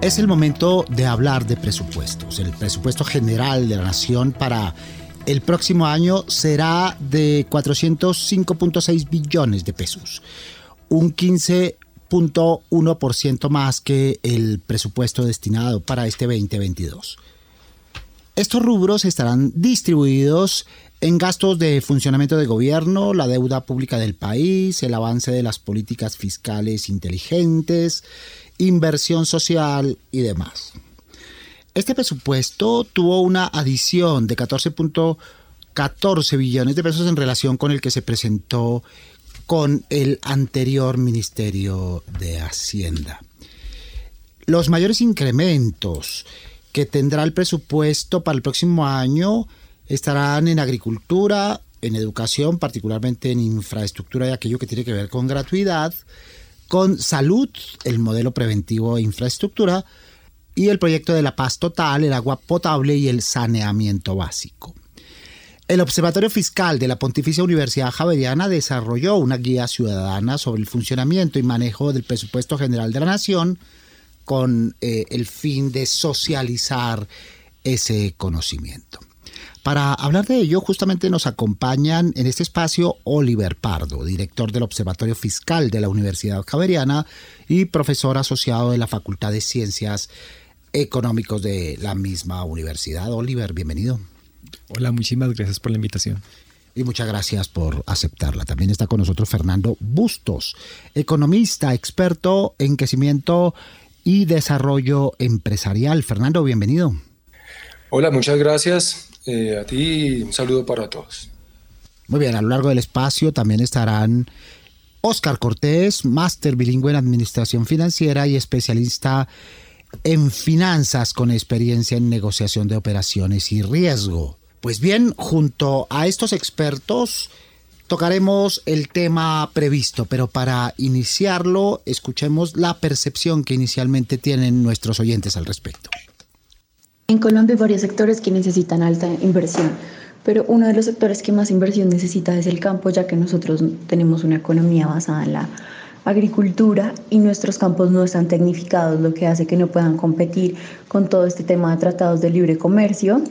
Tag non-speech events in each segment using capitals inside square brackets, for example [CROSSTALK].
Es el momento de hablar de presupuestos. El presupuesto general de la nación para el próximo año será de 405.6 billones de pesos, un 15.1% más que el presupuesto destinado para este 2022. Estos rubros estarán distribuidos en gastos de funcionamiento de gobierno, la deuda pública del país, el avance de las políticas fiscales inteligentes, inversión social y demás. Este presupuesto tuvo una adición de 14.14 billones de pesos en relación con el que se presentó con el anterior Ministerio de Hacienda. Los mayores incrementos que tendrá el presupuesto para el próximo año estarán en agricultura, en educación, particularmente en infraestructura y aquello que tiene que ver con gratuidad, con salud, el modelo preventivo e infraestructura, y el proyecto de la paz total, el agua potable y el saneamiento básico. El Observatorio Fiscal de la Pontificia Universidad Javeriana desarrolló una guía ciudadana sobre el funcionamiento y manejo del presupuesto general de la Nación con eh, el fin de socializar ese conocimiento. Para hablar de ello, justamente nos acompañan en este espacio Oliver Pardo, director del Observatorio Fiscal de la Universidad Javeriana y profesor asociado de la Facultad de Ciencias Económicos de la misma universidad. Oliver, bienvenido. Hola, muchísimas gracias por la invitación. Y muchas gracias por aceptarla. También está con nosotros Fernando Bustos, economista, experto en crecimiento y desarrollo empresarial. Fernando, bienvenido. Hola, muchas gracias. Eh, a ti un saludo para todos. Muy bien, a lo largo del espacio también estarán Oscar Cortés, máster bilingüe en Administración Financiera y especialista en finanzas con experiencia en negociación de operaciones y riesgo. Pues bien, junto a estos expertos tocaremos el tema previsto, pero para iniciarlo escuchemos la percepción que inicialmente tienen nuestros oyentes al respecto. En Colombia hay varios sectores que necesitan alta inversión, pero uno de los sectores que más inversión necesita es el campo, ya que nosotros tenemos una economía basada en la agricultura y nuestros campos no están tecnificados, lo que hace que no puedan competir con todo este tema de tratados de libre comercio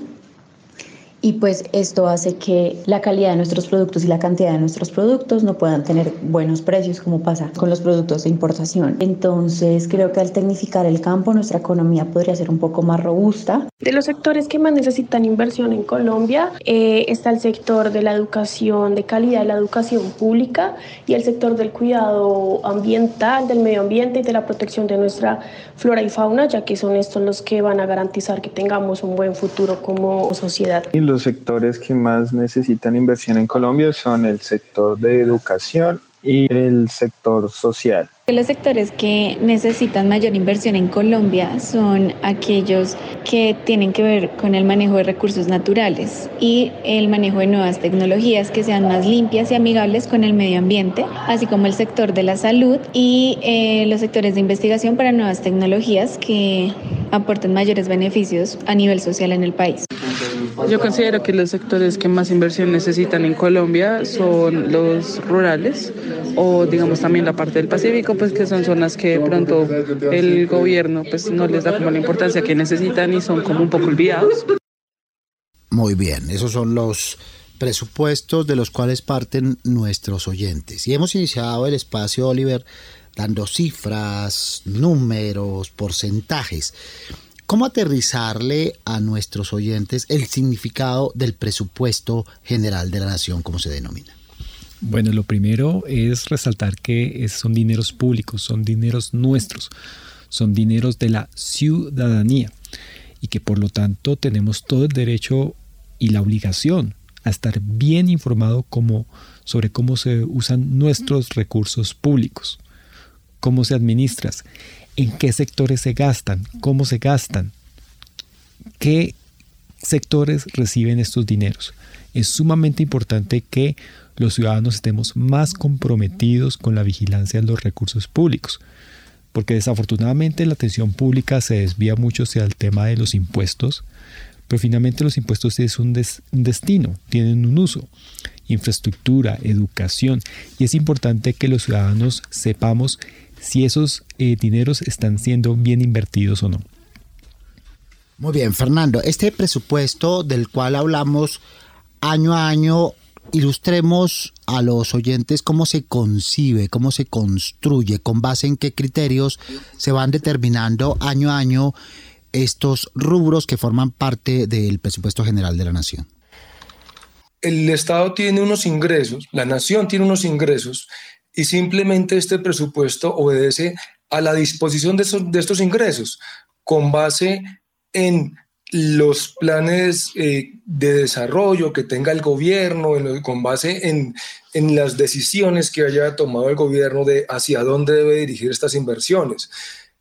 y pues esto hace que la calidad de nuestros productos y la cantidad de nuestros productos no puedan tener buenos precios como pasa con los productos de importación. Entonces creo que al tecnificar el campo nuestra economía podría ser un poco más robusta. De los sectores que más necesitan inversión en Colombia eh, está el sector de la educación de calidad, la educación pública y el sector del cuidado ambiental, del medio ambiente y de la protección de nuestra flora y fauna, ya que son estos los que van a garantizar que tengamos un buen futuro como sociedad los sectores que más necesitan inversión en Colombia son el sector de educación y el sector social. Los sectores que necesitan mayor inversión en Colombia son aquellos que tienen que ver con el manejo de recursos naturales y el manejo de nuevas tecnologías que sean más limpias y amigables con el medio ambiente, así como el sector de la salud y eh, los sectores de investigación para nuevas tecnologías que aporten mayores beneficios a nivel social en el país. Yo considero que los sectores que más inversión necesitan en Colombia son los rurales o digamos también la parte del Pacífico, pues que son zonas que de pronto el gobierno pues no les da como la importancia que necesitan y son como un poco olvidados. Muy bien, esos son los presupuestos de los cuales parten nuestros oyentes. Y hemos iniciado el espacio, Oliver, dando cifras, números, porcentajes. ¿Cómo aterrizarle a nuestros oyentes el significado del presupuesto general de la nación, como se denomina? Bueno, lo primero es resaltar que son dineros públicos, son dineros nuestros, son dineros de la ciudadanía y que por lo tanto tenemos todo el derecho y la obligación a estar bien informado sobre cómo se usan nuestros recursos públicos. cómo se administran, en qué sectores se gastan, cómo se gastan, qué sectores reciben estos dineros. Es sumamente importante que los ciudadanos estemos más comprometidos con la vigilancia de los recursos públicos, porque desafortunadamente la atención pública se desvía mucho hacia el tema de los impuestos, pero finalmente los impuestos es un, destino, tienen un uso, infraestructura, educación, y es importante que los ciudadanos sepamos si esos eh, dineros están siendo bien invertidos o no. Muy bien, Fernando, este presupuesto del cual hablamos año a año, ilustremos a los oyentes cómo se concibe, cómo se construye, con base en qué criterios se van determinando año a año estos rubros que forman parte del presupuesto general de la nación? El Estado tiene unos ingresos, la nación tiene unos ingresos y simplemente este presupuesto obedece a la disposición de, estos, ingresos con base en los planes eh, de desarrollo que tenga el gobierno, con base en, en, las decisiones que haya tomado el gobierno de hacia dónde debe dirigir estas inversiones.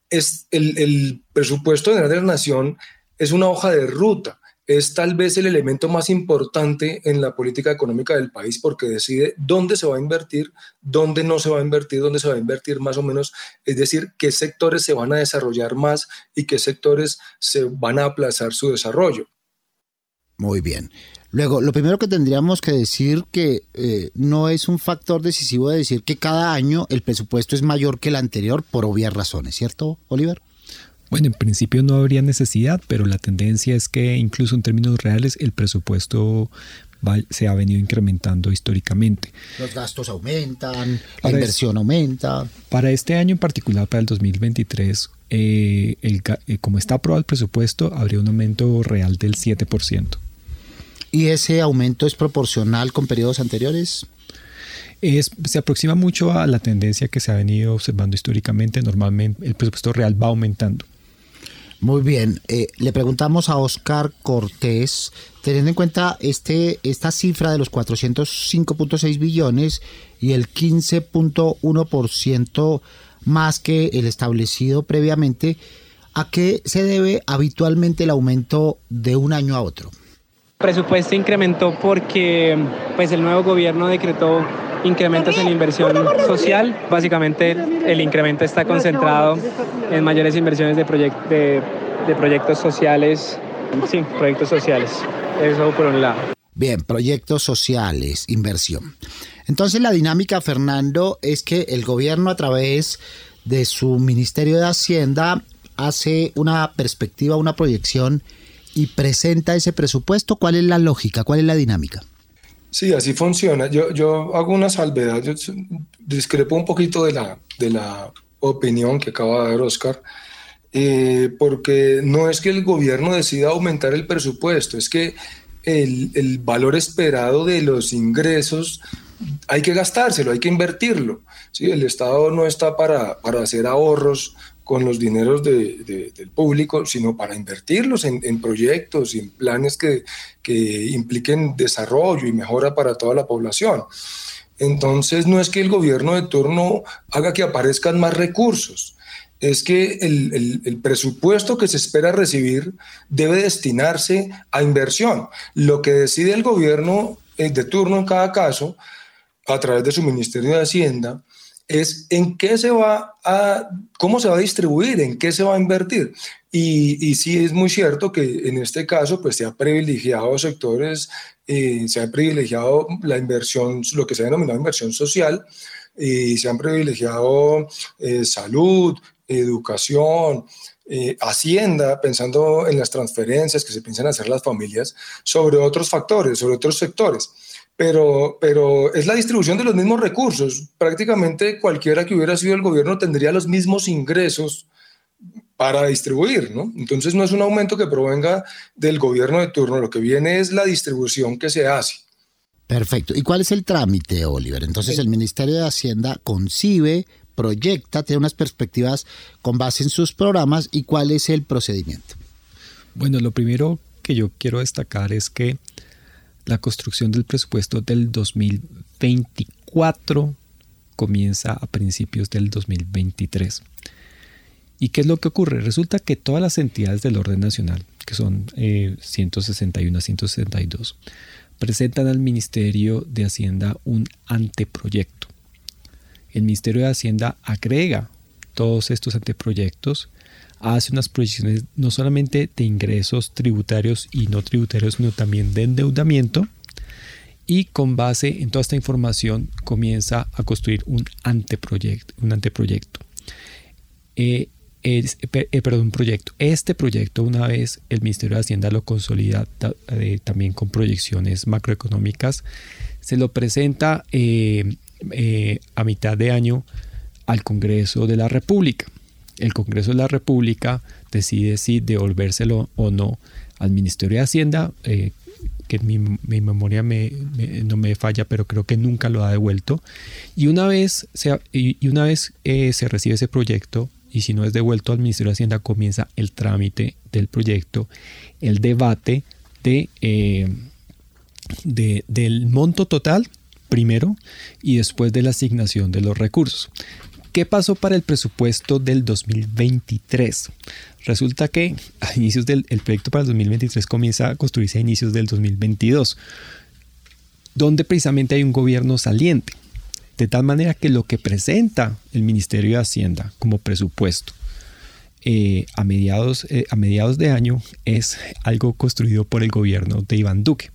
Es el, presupuesto general de la nación es una hoja de ruta, es tal vez el elemento más importante en la política económica del país porque decide dónde se va a invertir, dónde no se va a invertir, dónde se va a invertir más o menos, es decir, qué sectores se van a desarrollar más y qué sectores se van a aplazar su desarrollo. Muy bien. Luego, lo primero que tendríamos que decir que eh, no es un factor decisivo de decir que cada año el presupuesto es mayor que el anterior por obvias razones, ¿cierto, Oliver? Bueno, en principio no habría necesidad, pero la tendencia es que incluso en términos reales el presupuesto se ha venido incrementando históricamente. Los gastos aumentan, la inversión aumenta. Para este año en particular, para el 2023, eh, el, eh, como está aprobado el presupuesto, habría un aumento real del 7%. ¿Y ese aumento es proporcional con periodos anteriores? Es, se aproxima mucho a la tendencia que se ha venido observando históricamente. Normalmente el presupuesto real va aumentando. Muy bien, eh, le preguntamos a Oscar Cortés, teniendo en cuenta este, esta cifra de los 405.6 billones y el 15.1% más que el establecido previamente, ¿a qué se debe habitualmente el aumento de un año a otro? presupuesto incrementó porque pues el nuevo gobierno decretó incrementos en inversión social. Básicamente el incremento está concentrado en mayores inversiones de, de, proyectos sociales. Sí, proyectos sociales. Eso por un lado. Bien, proyectos sociales, inversión. Entonces la dinámica, Fernando, es que el gobierno a través de su Ministerio de Hacienda hace una perspectiva, una proyección y presenta ese presupuesto. ¿Cuál es la lógica? ¿Cuál es la dinámica? Sí, así funciona. Yo, yo hago una salvedad, yo discrepo un poquito de la, de la opinión que acaba de dar Oscar, eh, porque no es que el gobierno decida aumentar el presupuesto, es que el, el, valor esperado de los ingresos hay que gastárselo, hay que invertirlo. ¿sí? El Estado no está para, para hacer ahorros con los dineros del público, sino para invertirlos en, proyectos y en planes que, impliquen desarrollo y mejora para toda la población. Entonces, no es que el gobierno de turno haga que aparezcan más recursos, es que el, el, presupuesto que se espera recibir debe destinarse a inversión. Lo que decide el gobierno eh, de turno en cada caso, a través de su Ministerio de Hacienda, es en qué se va a, cómo se va a distribuir, en qué se va a invertir. Y, y sí es muy cierto que en este caso pues se ha privilegiado sectores, eh, se ha privilegiado la inversión, lo que se ha denominado inversión social, y se han privilegiado eh, salud, educación, eh, Hacienda, pensando en las transferencias que se piensan hacer las familias, sobre otros factores, sobre otros sectores pero, pero es la distribución de los mismos recursos. Prácticamente cualquiera que hubiera sido el gobierno tendría los mismos ingresos para distribuir, ¿no? Entonces no es un aumento que provenga del gobierno de turno, lo que viene es la distribución que se hace. Perfecto. ¿Y cuál es el trámite, Oliver? Entonces el Ministerio de Hacienda concibe, proyecta, tiene unas perspectivas con base en sus programas y cuál es el procedimiento. Bueno, lo primero que yo quiero destacar es que la construcción del presupuesto del 2024 comienza a principios del 2023. ¿Y qué es lo que ocurre? Resulta que todas las entidades del orden nacional, que son 161 a 162, presentan al Ministerio de Hacienda un anteproyecto. El Ministerio de Hacienda agrega todos estos anteproyectos, hace unas proyecciones no solamente de ingresos tributarios y no tributarios, sino también de endeudamiento, y con base en toda esta información comienza a construir un anteproyecto. Un anteproyecto. Eh, eh, perdón, proyecto. Este proyecto, una vez el Ministerio de Hacienda lo consolida eh, también con proyecciones macroeconómicas, se lo presenta a mitad de año al Congreso de la República. El Congreso de la República decide si devolvérselo o no al Ministerio de Hacienda, que mi, memoria no me falla, pero creo que nunca lo ha devuelto. Y una vez, se, y una vez eh, se recibe ese proyecto, y si no es devuelto al Ministerio de Hacienda, comienza el trámite del proyecto, el debate de, eh, de, del monto total primero y después de la asignación de los recursos. ¿Qué pasó para el presupuesto del 2023? Resulta que a inicios del el proyecto para el 2023 comienza a construirse a inicios del 2022, donde precisamente hay un gobierno saliente. De tal manera que lo que presenta el Ministerio de Hacienda como presupuesto eh, a, mediados, eh, a mediados de año es algo construido por el gobierno de Iván Duque.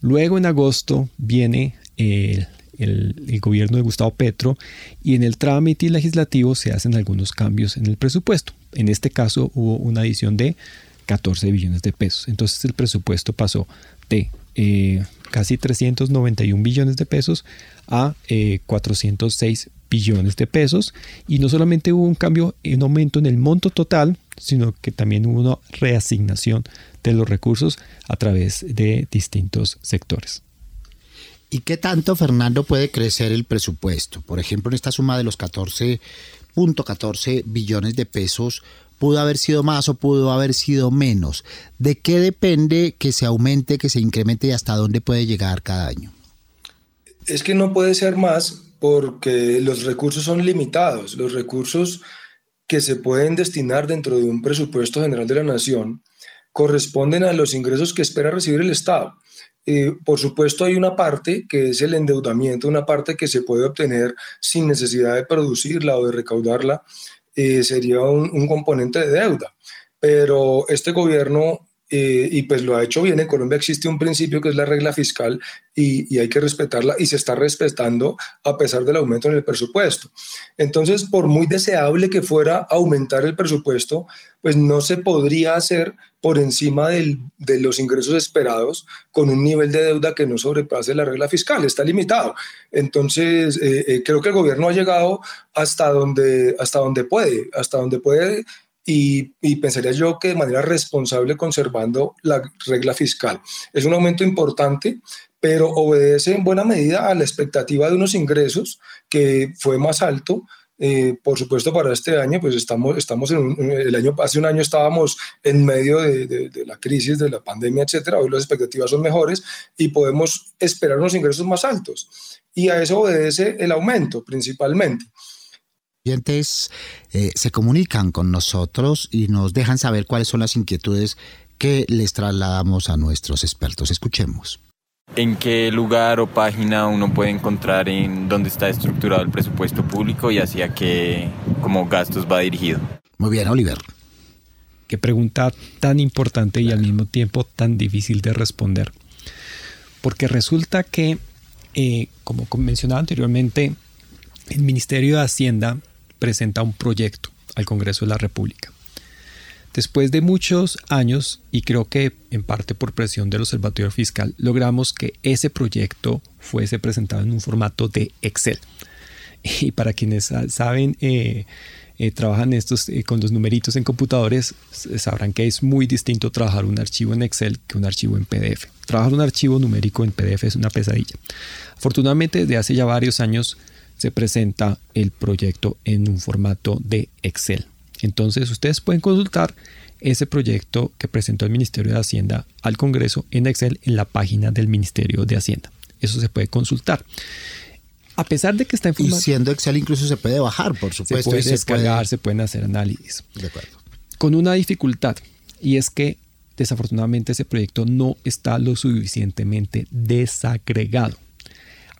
Luego en agosto viene el el, gobierno de Gustavo Petro y en el trámite legislativo se hacen algunos cambios en el presupuesto. En este caso hubo una adición de 14 billones de pesos. Entonces el presupuesto pasó de eh, casi 391 billones de pesos a 406 eh, billones de pesos y no solamente hubo un cambio, un aumento en el monto total, sino que también hubo una reasignación de los recursos a través de distintos sectores. ¿Y qué tanto, Fernando, puede crecer el presupuesto? Por ejemplo, en esta suma de los 14.14 billones de pesos, ¿pudo haber sido más o pudo haber sido menos? ¿De qué depende que se aumente, que se incremente y hasta dónde puede llegar cada año? Es que no puede ser más porque los recursos son limitados. Los recursos que se pueden destinar dentro de un presupuesto general de la nación corresponden a los ingresos que espera recibir el Estado. Eh, por supuesto, hay una parte que es el endeudamiento, una parte que se puede obtener sin necesidad de producirla o de recaudarla, eh, sería un, componente de deuda. Pero este gobierno eh, y pues lo ha hecho bien. En Colombia existe un principio que es la regla fiscal y, hay que respetarla y se está respetando a pesar del aumento en el presupuesto. Entonces, por muy deseable que fuera aumentar el presupuesto, pues no se podría hacer por encima de los ingresos esperados con un nivel de deuda que no sobrepase la regla fiscal, está limitado. Entonces, eh, eh, creo que el gobierno ha llegado hasta donde, hasta donde puede, hasta donde puede y, pensaría yo que de manera responsable conservando la regla fiscal. Es un aumento importante, pero obedece en buena medida a la expectativa de unos ingresos que fue más alto. Eh, por supuesto, para este año, pues estamos, estamos en el año, hace un año estábamos en medio de, de, la crisis, de la pandemia, etcétera. Hoy las expectativas son mejores y podemos esperar unos ingresos más altos. Y a eso obedece el aumento principalmente oyentes eh, se comunican con nosotros y nos dejan saber cuáles son las inquietudes que les trasladamos a nuestros expertos. Escuchemos. ¿En qué lugar o página uno puede encontrar en dónde está estructurado el presupuesto público y hacia qué como gastos va dirigido? Muy bien, Oliver. Qué pregunta tan importante y al mismo tiempo tan difícil de responder. Porque resulta que, eh, como mencionaba anteriormente, el Ministerio de Hacienda presenta un proyecto al Congreso de la República. Después de muchos años, y creo que en parte por presión del Observatorio Fiscal, logramos que ese proyecto fuese presentado en un formato de Excel. Y para quienes saben, eh, eh, trabajan estos eh, con los numeritos en computadores, sabrán que es muy distinto trabajar un archivo en Excel que un archivo en PDF. Trabajar un archivo numérico en PDF es una pesadilla. Afortunadamente, desde hace ya varios años, se presenta el proyecto en un formato de Excel. Entonces ustedes pueden consultar ese proyecto que presentó el Ministerio de Hacienda al Congreso en Excel en la página del Ministerio de Hacienda. Eso se puede consultar. A pesar de que está en formato... Y siendo Excel incluso se puede bajar, por supuesto. Se puede descargar, se, pueden hacer análisis. De acuerdo. Con una dificultad, y es que desafortunadamente ese proyecto no está lo suficientemente desagregado.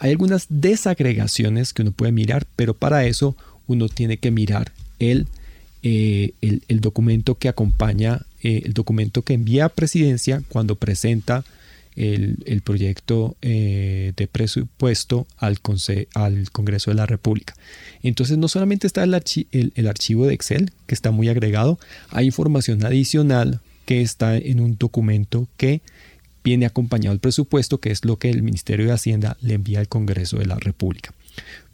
Hay algunas desagregaciones que uno puede mirar, pero para eso uno tiene que mirar el, eh, el, documento que acompaña, eh, el documento que envía a presidencia cuando presenta el, proyecto eh, de presupuesto al, al, Congreso de la República. Entonces no solamente está el, el, archivo de Excel, que está muy agregado, hay información adicional que está en un documento que viene acompañado al presupuesto, que es lo que el Ministerio de Hacienda le envía al Congreso de la República.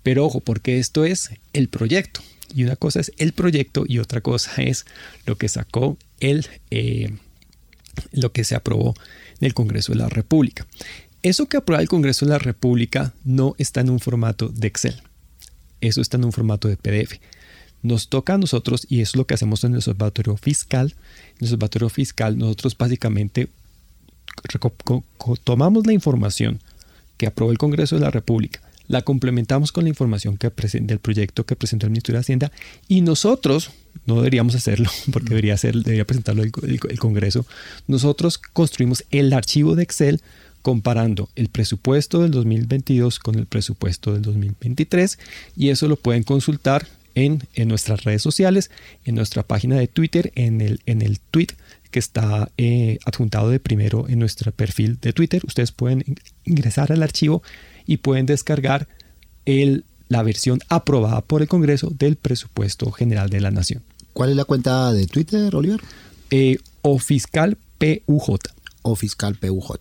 Pero ojo, porque esto es el proyecto. Y una cosa es el proyecto y otra cosa es lo que sacó el, eh, lo que se aprobó en el Congreso de la República. Eso que aprueba el Congreso de la República no está en un formato de Excel. Eso está en un formato de PDF. Nos toca a nosotros, y eso es lo que hacemos en el observatorio fiscal. En el observatorio fiscal, nosotros básicamente tomamos la información que aprobó el Congreso de la República, la complementamos con la información que del proyecto que presentó el Ministerio de Hacienda y nosotros, no deberíamos hacerlo [LAUGHS] porque debería, ser, debería presentarlo el, el, Congreso, nosotros construimos el archivo de Excel comparando el presupuesto del 2022 con el presupuesto del 2023 y eso lo pueden consultar en, en nuestras redes sociales, en nuestra página de Twitter, en el, en el tweet que está eh, adjuntado de primero en nuestro perfil de Twitter. Ustedes pueden ingresar al archivo y pueden descargar el, la versión aprobada por el Congreso del presupuesto general de la Nación. ¿Cuál es la cuenta de Twitter, Oliver? Eh, o fiscal PUJ. O fiscal PUJ.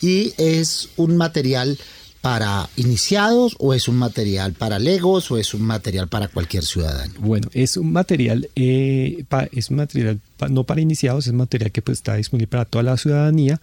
Y es un material para iniciados o es un material para legos o es un material para cualquier ciudadano? Bueno, es un material, eh, es un material no para iniciados, es material que pues, está disponible para toda la ciudadanía.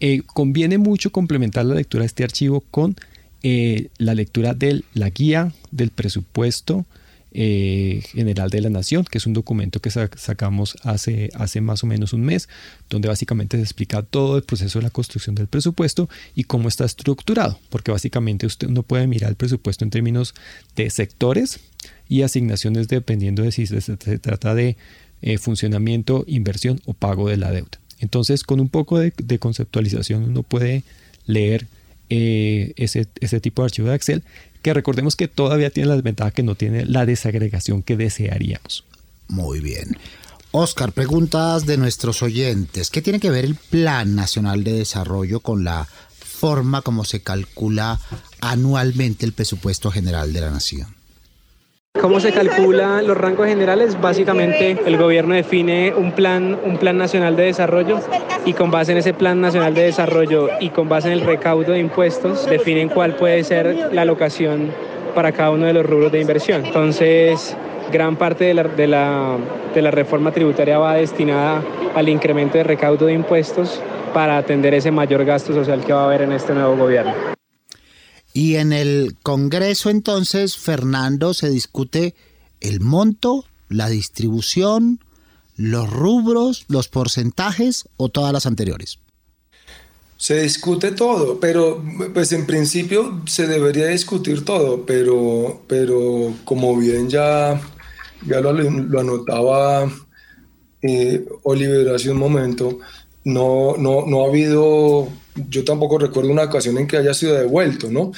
Eh, conviene mucho complementar la lectura de este archivo con eh, la lectura de la guía del presupuesto eh, general de la Nación, que es un documento que sacamos hace, más o menos un mes, donde básicamente se explica todo el proceso de la construcción del presupuesto y cómo está estructurado, porque básicamente usted no puede mirar el presupuesto en términos de sectores y asignaciones dependiendo de si se, trata de funcionamiento, inversión o pago de la deuda. Entonces, con un poco de, de conceptualización uno puede leer eh, ese, ese tipo de archivo de Excel, que recordemos que todavía tiene la desventaja que no tiene la desagregación que desearíamos. Muy bien. Oscar, preguntas de nuestros oyentes. ¿Qué tiene que ver el Plan Nacional de Desarrollo con la forma como se calcula anualmente el presupuesto general de la Nación? ¿Cómo se calcula los rangos generales? Básicamente el gobierno define un plan, un plan nacional de desarrollo y con base en ese plan nacional de desarrollo y con base en el recaudo de impuestos definen cuál puede ser la alocación para cada uno de los rubros de inversión. Entonces, gran parte de la, de la, de la reforma tributaria va destinada al incremento de recaudo de impuestos para atender ese mayor gasto social que va a haber en este nuevo gobierno. Y en el Congreso entonces, Fernando, se discute el monto, la distribución, los rubros, los porcentajes o todas las anteriores. Se discute todo, pero pues en principio se debería discutir todo, pero, pero como bien ya, ya lo, anotaba eh, Oliver hace un momento, no, no, no ha habido yo tampoco recuerdo una ocasión en que haya sido devuelto, ¿no?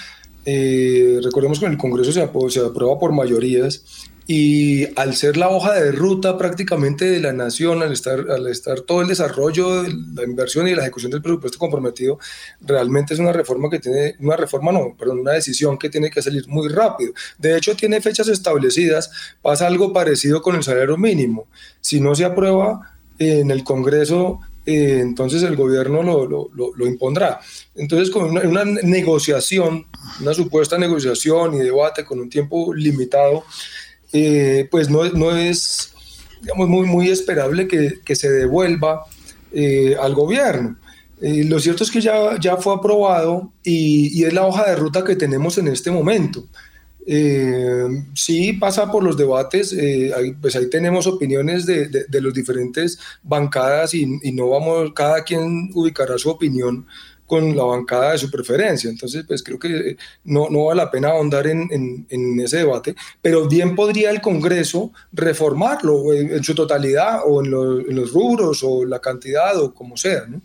Eh, recordemos que en el Congreso se, aprueba por mayorías y al ser la hoja de ruta prácticamente de la nación, al estar, al estar todo el desarrollo, la inversión y la ejecución del presupuesto comprometido, realmente es una reforma que tiene, una reforma no, perdón, una decisión que tiene que salir muy rápido. De hecho, tiene fechas establecidas, pasa algo parecido con el salario mínimo. Si no se aprueba en el Congreso eh, entonces el gobierno lo, lo, impondrá. Entonces, con una, negociación, una supuesta negociación y debate con un tiempo limitado, eh, pues no, no, es, digamos, muy, muy esperable que, que se devuelva eh, al gobierno. lo cierto es que ya, ya fue aprobado y, y es la hoja de ruta que tenemos en este momento. Eh, sí pasa por los debates, eh, pues ahí tenemos opiniones de, de, los diferentes bancadas y, no vamos, cada quien ubicará su opinión con la bancada de su preferencia. Entonces, pues creo que no, no vale la pena ahondar en, en, ese debate, pero bien podría el Congreso reformarlo en, su totalidad o en, en, los rubros o la cantidad o como sea. ¿no?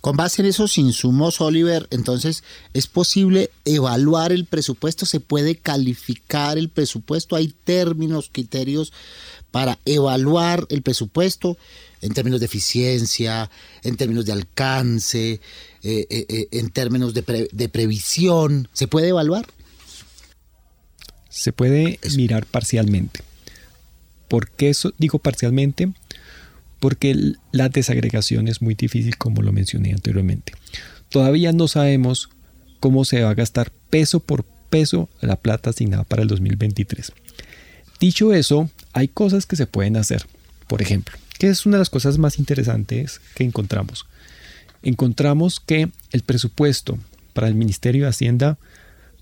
Con base en esos insumos, Oliver, entonces, ¿es posible evaluar el presupuesto? ¿Se puede calificar el presupuesto? ¿Hay términos, criterios para evaluar el presupuesto en términos de eficiencia, en términos de alcance, eh, eh, eh, en términos de, de, previsión? ¿Se puede evaluar? Se puede mirar parcialmente. ¿Por qué eso digo parcialmente? Porque la desagregación es muy difícil como lo mencioné anteriormente. Todavía no sabemos cómo se va a gastar peso por peso la plata asignada para el 2023. Dicho eso, hay cosas que se pueden hacer. Por ejemplo, que es una de las cosas más interesantes que encontramos. Encontramos que el presupuesto para el Ministerio de Hacienda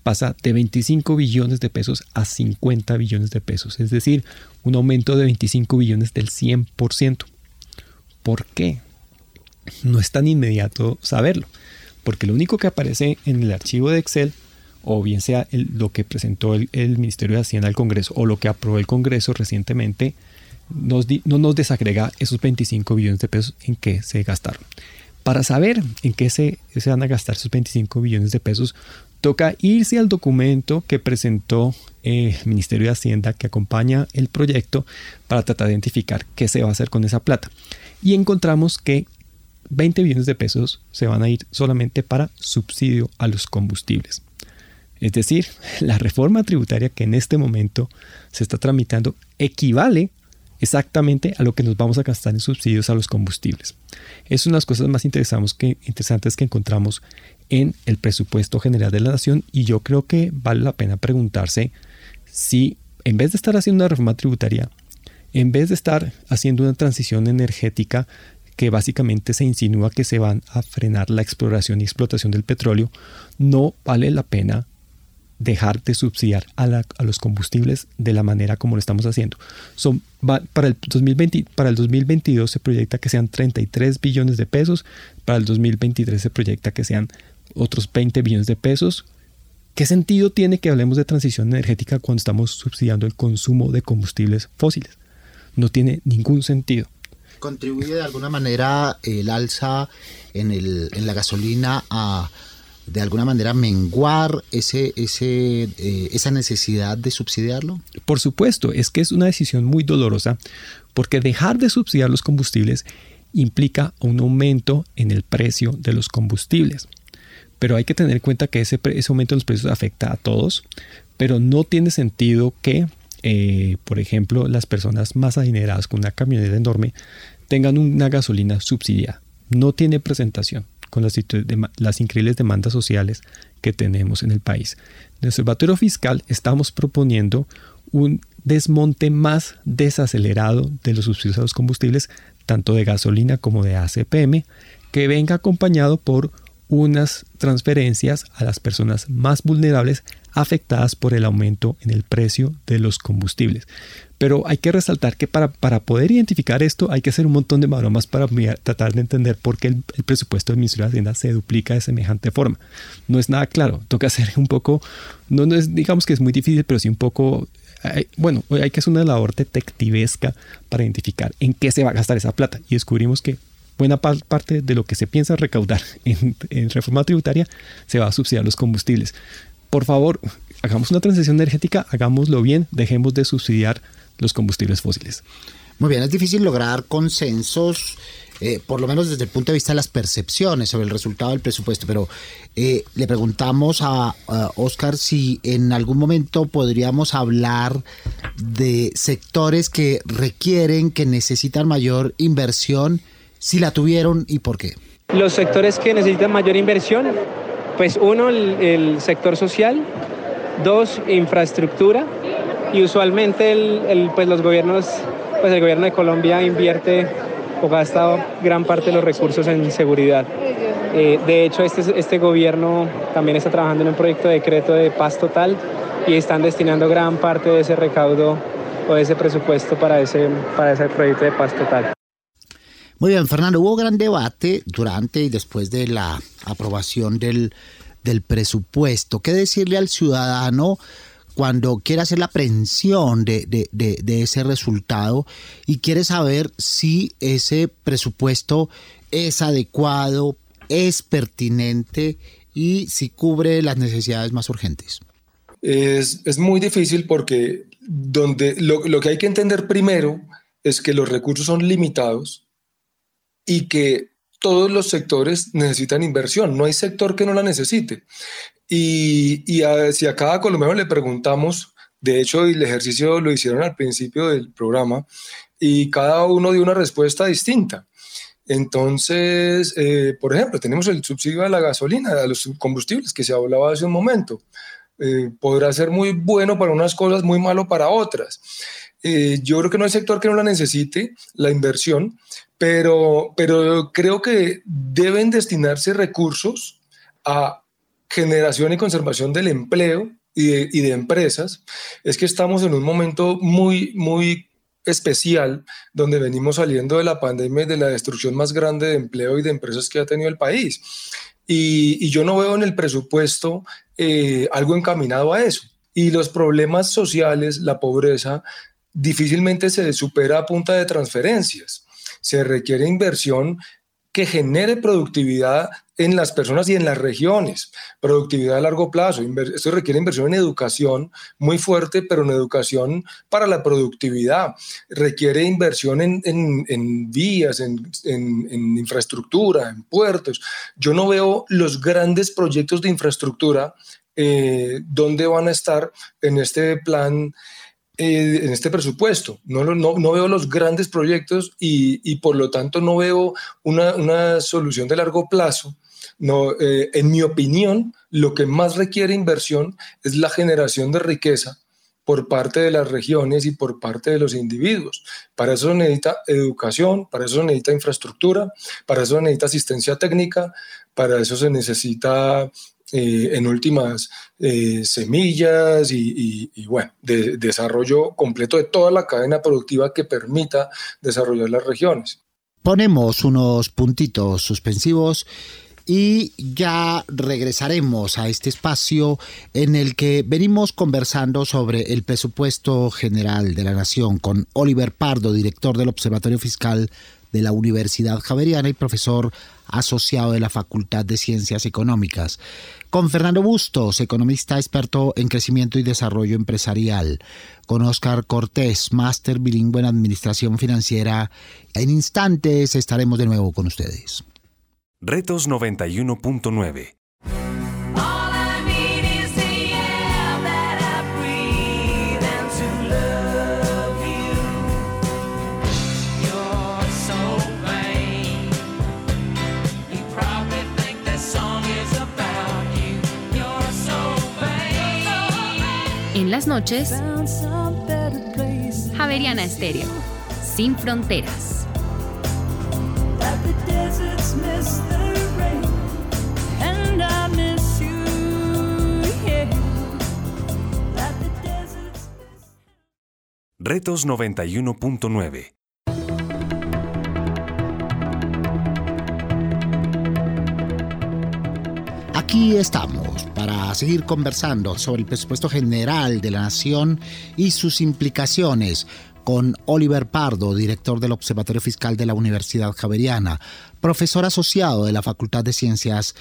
pasa de 25 billones de pesos a 50 billones de pesos, es decir, un aumento de 25 billones del 100%. ¿Por qué? No es tan inmediato saberlo, porque lo único que aparece en el archivo de Excel, o bien sea lo que presentó el, Ministerio de Hacienda al Congreso o lo que aprobó el Congreso recientemente, no nos desagrega esos 25 billones de pesos en que se gastaron. Para saber en qué se, se van a gastar esos 25 billones de pesos, toca irse al documento que presentó eh, el Ministerio de Hacienda que acompaña el proyecto para tratar de identificar qué se va a hacer con esa plata y encontramos que 20 billones de pesos se van a ir solamente para subsidio a los combustibles. Es decir, [LAUGHS] la reforma tributaria que en este momento se está tramitando equivale exactamente a lo que nos vamos a gastar en subsidios a los combustibles. Es una de las cosas más interesantes que, encontramos en el presupuesto general de la nación y yo creo que vale la pena preguntarse si en vez de estar haciendo una reforma tributaria, en vez de estar haciendo una transición energética que básicamente se insinúa que se van a frenar la exploración y explotación del petróleo, no vale la pena dejar de subsidiar a, los combustibles de la manera como lo estamos haciendo. Para, el 2020, para el 2022 se proyecta que sean 33 billones de pesos, para el 2023 se proyecta que sean otros 20 billones de pesos. ¿Qué sentido tiene que hablemos de transición energética cuando estamos subsidiando el consumo de combustibles fósiles? No tiene ningún sentido. ¿Contribuye de alguna manera el alza en, el, en la gasolina a de alguna manera menguar ese, ese, eh, esa necesidad de subsidiarlo? Por supuesto, es que es una decisión muy dolorosa porque dejar de subsidiar los combustibles implica un aumento en el precio de los combustibles. Pero hay que tener en cuenta que ese, ese aumento de los precios afecta a todos, pero no tiene sentido que eh, por ejemplo, las personas más adineradas con una camioneta enorme tengan una gasolina subsidiada. No tiene presentación con las, las increíbles demandas sociales que tenemos en el país. En el Observatorio Fiscal estamos proponiendo un desmonte más desacelerado de los subsidios a los combustibles, tanto de gasolina como de ACPM, que venga acompañado por unas transferencias a las personas más vulnerables afectadas por el aumento en el precio de los combustibles. Pero hay que resaltar que para, para poder identificar esto hay que hacer un montón de maromas para tratar de entender por qué el, presupuesto del Ministerio de Hacienda se duplica de semejante forma. No es nada claro, toca hacer un poco, no, es, digamos que es muy difícil, pero sí un poco bueno, hay que hacer una labor detectivesca para identificar en qué se va a gastar esa plata. Y descubrimos que buena parte de lo que se piensa recaudar [LAUGHS] en, en, reforma tributaria se va a subsidiar los combustibles por favor, hagamos una transición energética, hagámoslo bien, dejemos de subsidiar los combustibles fósiles. Muy bien, es difícil lograr consensos, eh, por lo menos desde el punto de vista de las percepciones sobre el resultado del presupuesto, pero eh, le preguntamos a, a, Oscar si en algún momento podríamos hablar de sectores que requieren, que necesitan mayor inversión, si la tuvieron y por qué. Los sectores que necesitan mayor inversión pues uno, el, sector social, dos, infraestructura y usualmente el, pues los gobiernos, pues el gobierno de Colombia invierte o gasta gran parte de los recursos en seguridad. Eh, de hecho, este, este gobierno también está trabajando en un proyecto de decreto de paz total y están destinando gran parte de ese recaudo o de ese presupuesto para ese, para ese proyecto de paz total. Muy bien, Fernando, hubo gran debate durante y después de la aprobación del, del presupuesto. ¿Qué decirle al ciudadano cuando quiere hacer la aprehensión de, de, de, ese resultado y quiere saber si ese presupuesto es adecuado, es pertinente y si cubre las necesidades más urgentes? Es, es muy difícil porque donde lo, lo, que hay que entender primero es que los recursos son limitados y que todos los sectores necesitan inversión, no hay sector que no la necesite. Y, si a cada colombiano le preguntamos, de hecho el ejercicio lo hicieron al principio del programa, y cada uno dio una respuesta distinta. Entonces, eh, por ejemplo, tenemos el subsidio a la gasolina, a los combustibles que se hablaba hace un momento. Eh, podrá ser muy bueno para unas cosas, muy malo para otras. Eh, yo creo que no hay sector que no la necesite, la inversión, pero, pero creo que deben destinarse recursos a generación y conservación del empleo y de, y de, empresas. Es que estamos en un momento muy, muy especial donde venimos saliendo de la pandemia y de la destrucción más grande de empleo y de empresas que ha tenido el país. Y, y yo no veo en el presupuesto eh, algo encaminado a eso. Y los problemas sociales, la pobreza, difícilmente se supera a punta de transferencias. Se requiere inversión que genere productividad en las personas y en las regiones, productividad a largo plazo. Esto requiere inversión en educación muy fuerte, pero en educación para la productividad. Requiere inversión en, en, vías, en, en, infraestructura, en puertos. Yo no veo los grandes proyectos de infraestructura eh, donde van a estar en este plan eh, en este presupuesto. No, no, no, veo los grandes proyectos y, y por lo tanto no veo una, una solución de largo plazo. No, eh, en mi opinión, lo que más requiere inversión es la generación de riqueza por parte de las regiones y por parte de los individuos. Para eso necesita educación, para eso necesita infraestructura, para eso necesita asistencia técnica, para eso se necesita eh, en últimas eh, semillas y, bueno, de, desarrollo completo de toda la cadena productiva que permita desarrollar las regiones. Ponemos unos puntitos suspensivos y ya regresaremos a este espacio en el que venimos conversando sobre el presupuesto general de la Nación con Oliver Pardo, director del Observatorio Fiscal de la Universidad Javeriana y profesor asociado de la Facultad de Ciencias Económicas. Con Fernando Bustos, economista experto en crecimiento y desarrollo empresarial. Con Oscar Cortés, máster bilingüe en administración financiera. En instantes estaremos de nuevo con ustedes. Retos 91.9 las noches, Javeriana Estéreo, sin fronteras. Retos 91.9 Aquí estamos para seguir conversando sobre el presupuesto general de la Nación y sus implicaciones con Oliver Pardo, director del Observatorio Fiscal de la Universidad Javeriana, profesor asociado de la Facultad de Ciencias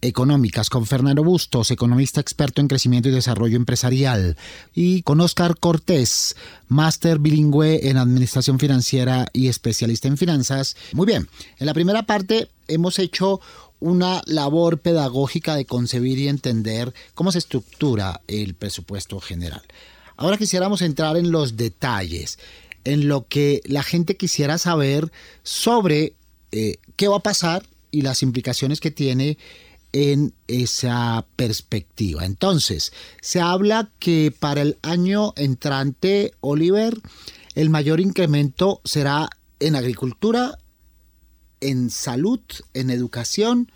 Económicas, con Fernando Bustos, economista experto en crecimiento y desarrollo empresarial, y con Oscar Cortés, máster bilingüe en administración financiera y especialista en finanzas. Muy bien, en la primera parte hemos hecho una labor pedagógica de concebir y entender cómo se estructura el presupuesto general. Ahora quisiéramos entrar en los detalles, en lo que la gente quisiera saber sobre eh, qué va a pasar y las implicaciones que tiene en esa perspectiva. Entonces, se habla que para el año entrante, Oliver, el mayor incremento será en agricultura en salud, en educación,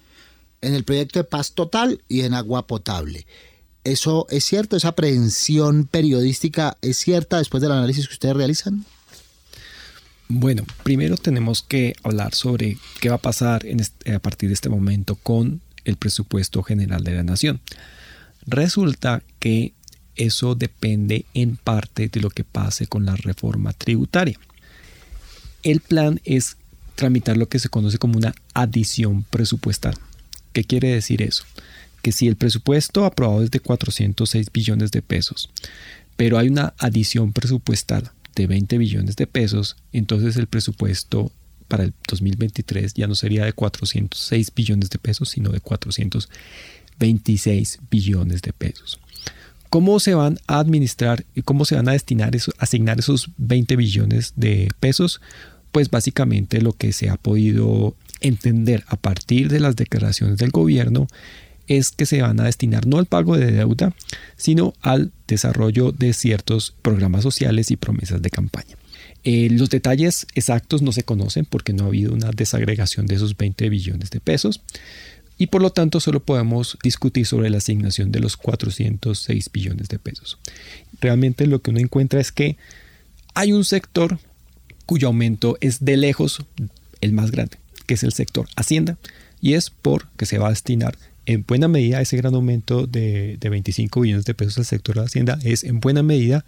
en el proyecto de paz total y en agua potable. ¿Eso es cierto? ¿Esa aprehensión periodística es cierta después del análisis que ustedes realizan? Bueno, primero tenemos que hablar sobre qué va a pasar a partir de este momento con el presupuesto general de la nación. Resulta que eso depende en parte de lo que pase con la reforma tributaria. El plan es tramitar lo que se conoce como una adición presupuestal. ¿Qué quiere decir eso? Que si el presupuesto aprobado es de 406 billones de pesos, pero hay una adición presupuestal de 20 billones de pesos, entonces el presupuesto para el 2023 ya no sería de 406 billones de pesos, sino de 426 billones de pesos. ¿Cómo se van a administrar y cómo se van a destinar, eso, asignar esos 20 billones de pesos? Pues básicamente lo que se ha podido entender a partir de las declaraciones del gobierno es que se van a destinar no al pago de deuda, sino al desarrollo de ciertos programas sociales y promesas de campaña. Eh, los detalles exactos no se conocen porque no ha habido una desagregación de esos 20 billones de pesos y por lo tanto solo podemos discutir sobre la asignación de los 406 billones de pesos. Realmente lo que uno encuentra es que hay un sector cuyo aumento es de lejos el más grande, que es el sector Hacienda, y es porque se va a destinar en buena medida ese gran aumento de, 25 billones de pesos al sector de Hacienda es en buena medida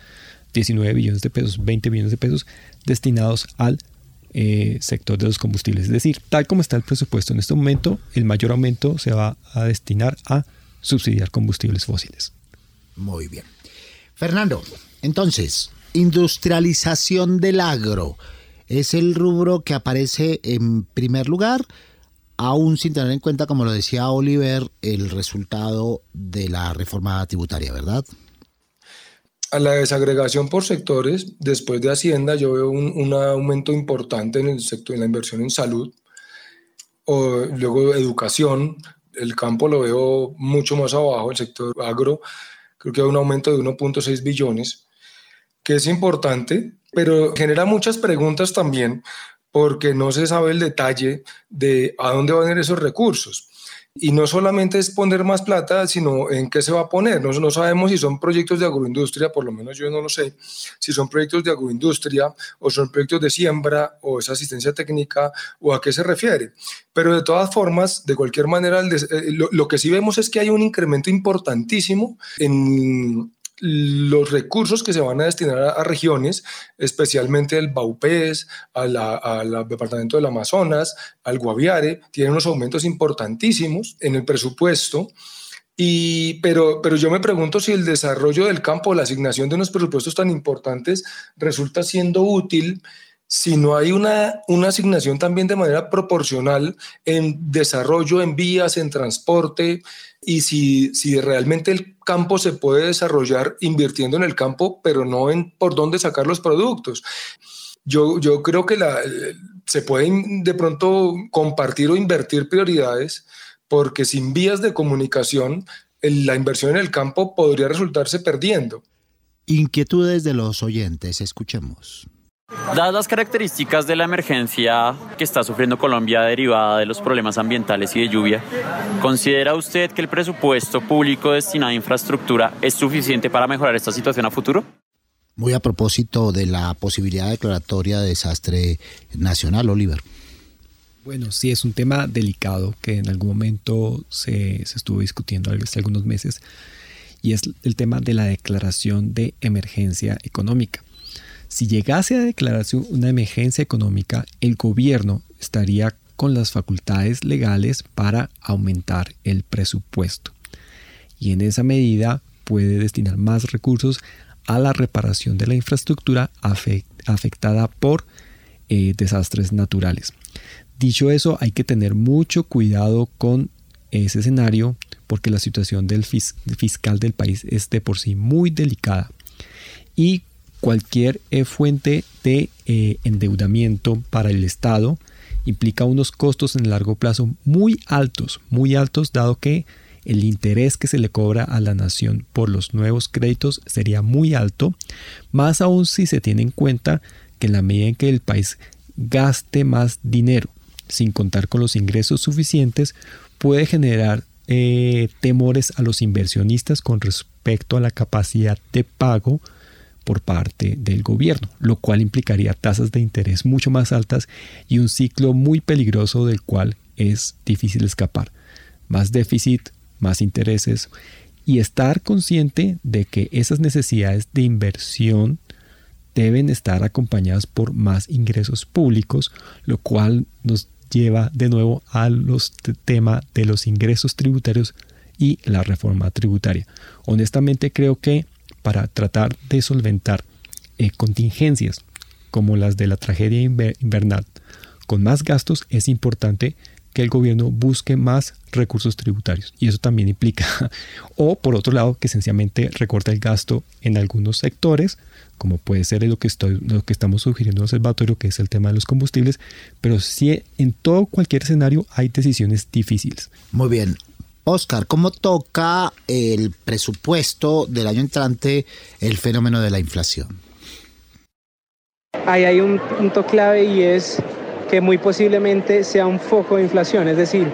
19 billones de pesos, 20 billones de pesos destinados al eh, sector de los combustibles. Es decir, tal como está el presupuesto en este momento, el mayor aumento se va a destinar a subsidiar combustibles fósiles. Muy bien. Fernando, entonces, industrialización del agro es el rubro que aparece en primer lugar aún sin tener en cuenta, como lo decía Oliver, el resultado de la reforma tributaria, ¿verdad? A la desagregación por sectores, después de Hacienda, yo veo un, aumento importante en el sector, en la inversión en salud, o luego educación, el campo lo veo mucho más abajo, el sector agro, creo que hay un aumento de 1.6 billones, es importante, pero genera muchas preguntas también, porque no se sabe el detalle de a dónde van a ir esos recursos. Y no solamente es poner más plata, sino en qué se va a poner. No, no sabemos si son proyectos de agroindustria, por lo menos yo no lo sé, si son proyectos de agroindustria o son proyectos de siembra o es asistencia técnica o a qué se refiere. Pero de todas formas, de cualquier manera, eh, lo que sí vemos es que hay un incremento importantísimo en los recursos que se van a destinar a, regiones, especialmente el Baupés, al departamento del Amazonas, al Guaviare, tienen unos aumentos importantísimos en el presupuesto. Pero yo me pregunto si el desarrollo del campo, la asignación de unos presupuestos tan importantes resulta siendo útil si no hay una, una asignación también de manera proporcional en desarrollo, en vías, en transporte, y si, si realmente el campo se puede desarrollar invirtiendo en el campo, pero no en por dónde sacar los productos. Yo, yo creo que la, se pueden de pronto compartir o invertir prioridades, porque sin vías de comunicación, la inversión en el campo podría resultarse perdiendo. Inquietudes de los oyentes, escuchemos. Dadas las características de la emergencia que está sufriendo Colombia derivada de los problemas ambientales y de lluvia, ¿considera usted que el presupuesto público destinado a infraestructura es suficiente para mejorar esta situación a futuro? Muy a propósito de la posibilidad declaratoria de desastre nacional, Oliver. Bueno, sí, es un tema delicado que en algún momento se, se estuvo discutiendo hace algunos meses y es el tema de la declaración de emergencia económica. Si llegase a declararse una emergencia económica, el gobierno estaría con las facultades legales para aumentar el presupuesto. Y en esa medida puede destinar más recursos a la reparación de la infraestructura afectada por eh, desastres naturales. Dicho eso, hay que tener mucho cuidado con ese escenario porque la situación del fiscal del país es de por sí muy delicada. Y cualquier eh, fuente de eh, endeudamiento para el Estado implica unos costos en el largo plazo muy altos, muy altos, dado que el interés que se le cobra a la nación por los nuevos créditos sería muy alto, más aún si se tiene en cuenta que en la medida en que el país gaste más dinero sin contar con los ingresos suficientes, puede generar eh, temores a los inversionistas con respecto a la capacidad de pago por parte del gobierno, lo cual implicaría tasas de interés mucho más altas y un ciclo muy peligroso del cual es difícil escapar. Más déficit, más intereses y estar consciente de que esas necesidades de inversión deben estar acompañadas por más ingresos públicos, lo cual nos lleva de nuevo al tema de los ingresos tributarios y la reforma tributaria. Honestamente creo que para tratar de solventar eh, contingencias como las de la tragedia invernal con más gastos es importante que el gobierno busque más recursos tributarios. Y eso también implica, [LAUGHS] o por otro lado, que sencillamente recorta el gasto en algunos sectores, como puede ser lo que, estoy, lo que estamos sugiriendo en el observatorio, que es el tema de los combustibles, pero sí en todo cualquier escenario hay decisiones difíciles. Muy bien. Oscar, ¿cómo toca el presupuesto del año entrante el fenómeno de la inflación? Ahí hay un punto clave y es que muy posiblemente sea un foco de inflación, es decir,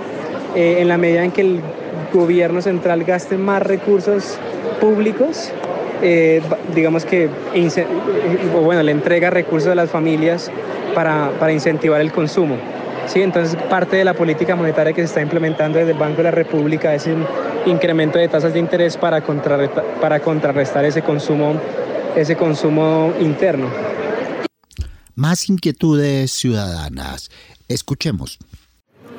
eh, en la medida en que el gobierno central gaste más recursos públicos, eh, digamos que, bueno, le entrega recursos a las familias para, para incentivar el consumo. ¿Sí? Entonces, parte de la política monetaria que se está implementando desde el Banco de la República es un incremento de tasas de interés para contrarrestar, para contrarrestar ese consumo, ese consumo interno más inquietudes ciudadanas. Escuchemos.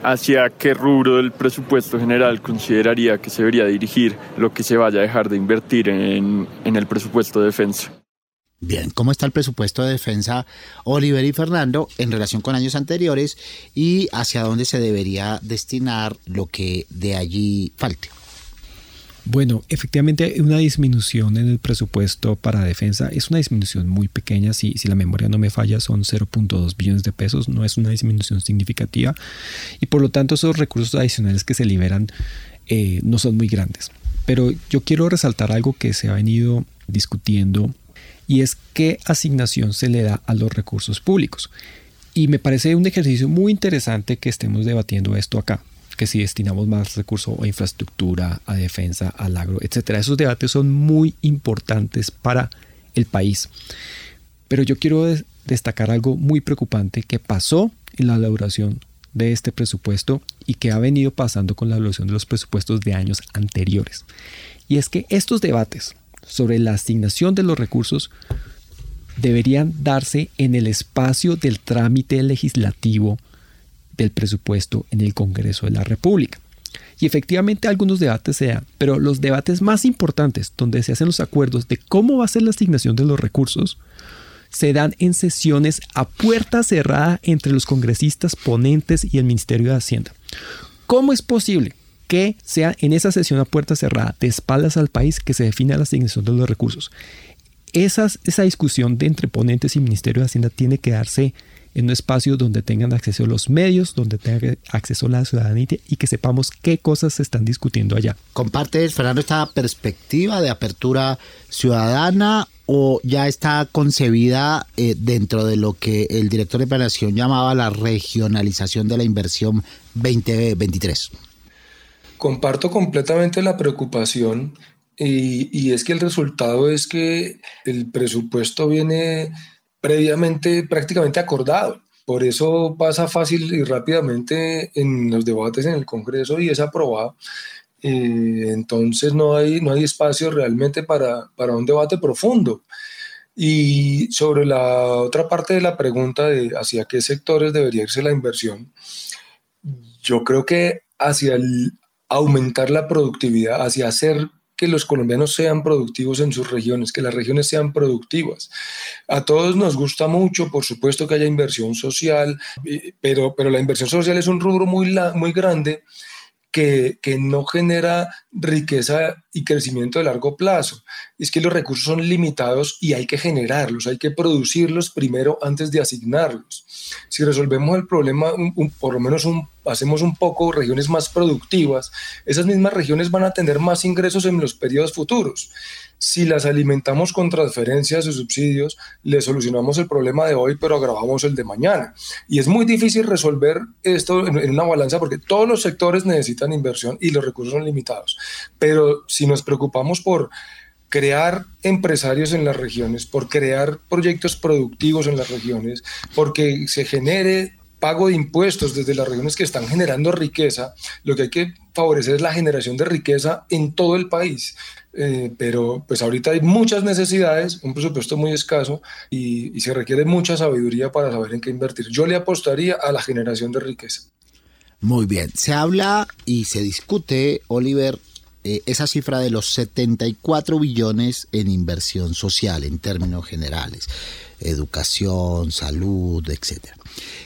¿Hacia qué rubro del presupuesto general consideraría que se debería dirigir lo que se vaya a dejar de invertir en, en el presupuesto de defensa? Bien, ¿cómo está el presupuesto de defensa, Oliver y Fernando, en relación con años anteriores y hacia dónde se debería destinar lo que de allí falte? Bueno, efectivamente una disminución en el presupuesto para defensa. Es una disminución muy pequeña, si, si la memoria no me falla, son 0.2 billones de pesos, no es una disminución significativa. Y por lo tanto esos recursos adicionales que se liberan eh, no son muy grandes. Pero yo quiero resaltar algo que se ha venido discutiendo y es qué asignación se le da a los recursos públicos. Y me parece un ejercicio muy interesante que estemos debatiendo esto acá que si destinamos más recursos a infraestructura, a defensa, al agro, etcétera. Esos debates son muy importantes para el país. Pero yo quiero destacar algo muy preocupante que pasó en la elaboración de este presupuesto y que ha venido pasando con la elaboración de los presupuestos de años anteriores. Y es que estos debates sobre la asignación de los recursos deberían darse en el espacio del trámite legislativo del presupuesto en el Congreso de la República. Y efectivamente algunos debates se dan, pero los debates más importantes, donde se hacen los acuerdos de cómo va a ser la asignación de los recursos, se dan en sesiones a puerta cerrada entre los congresistas ponentes y el Ministerio de Hacienda. ¿Cómo es posible que sea en esa sesión a puerta cerrada, de espaldas al país, que se defina la asignación de los recursos? esa discusión entre ponentes y Ministerio de Hacienda tiene que darse en un espacio donde tengan acceso los medios, donde tenga acceso la ciudadanía y que sepamos qué cosas se están discutiendo allá. ¿Comparte, Fernando, esta perspectiva de apertura ciudadana o ya está concebida eh, dentro de lo que el director de planeación llamaba la regionalización de la inversión 2023? Comparto completamente la preocupación y, y, es que el resultado es que el presupuesto viene previamente prácticamente acordado. Por eso pasa fácil y rápidamente en los debates en el Congreso y es aprobado. Eh, entonces no hay, no hay espacio realmente para, para un debate profundo. Y sobre la otra parte de la pregunta de hacia qué sectores debería irse la inversión, yo creo que hacia el aumentar la productividad, hacia hacer que los colombianos sean productivos en sus regiones, que las regiones sean productivas. A todos nos gusta mucho, por supuesto que haya inversión social, eh, pero, pero la inversión social es un rubro muy, muy grande que, no genera riqueza y crecimiento de largo plazo. Es que los recursos son limitados y hay que generarlos, hay que producirlos primero antes de asignarlos. Si resolvemos el problema, por lo menos un hacemos un poco regiones más productivas, esas mismas regiones van a tener más ingresos en los periodos futuros. Si las alimentamos con transferencias o subsidios, le solucionamos el problema de hoy, pero agravamos el de mañana. Y es muy difícil resolver esto en, una balanza porque todos los sectores necesitan inversión y los recursos son limitados. Pero si nos preocupamos por crear empresarios en las regiones, por crear proyectos productivos en las regiones, porque se genere pago de impuestos desde las regiones que están generando riqueza, lo que hay que favorecer es la generación de riqueza en todo el país. Eh, pero pues ahorita hay muchas necesidades, un presupuesto muy escaso y, se requiere mucha sabiduría para saber en qué invertir. Yo le apostaría a la generación de riqueza. Muy bien, se habla y se discute, Oliver, eh, esa cifra de los 74 billones en inversión social en términos generales, educación, salud, etc.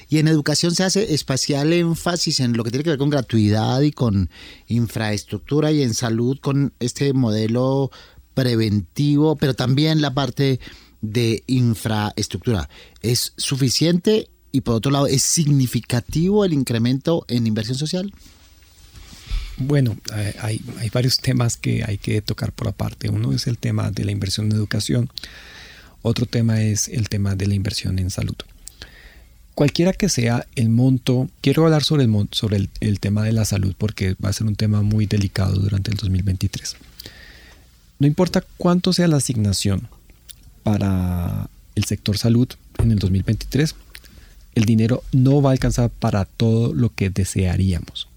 Y en educación se hace especial énfasis en lo que tiene que ver con gratuidad y con infraestructura y en salud con este modelo preventivo, pero también la parte de infraestructura. ¿Es suficiente y por otro lado es significativo el incremento en inversión social? Bueno, eh, hay, hay, varios temas que hay que tocar por aparte. Uno es el tema de la inversión en educación, otro tema es el tema de la inversión en salud. Cualquiera que sea el monto, quiero hablar sobre, el, sobre el, tema de la salud porque va a ser un tema muy delicado durante el 2023. No importa cuánto sea la asignación para el sector salud en el 2023, el dinero no va a alcanzar para todo lo que desearíamos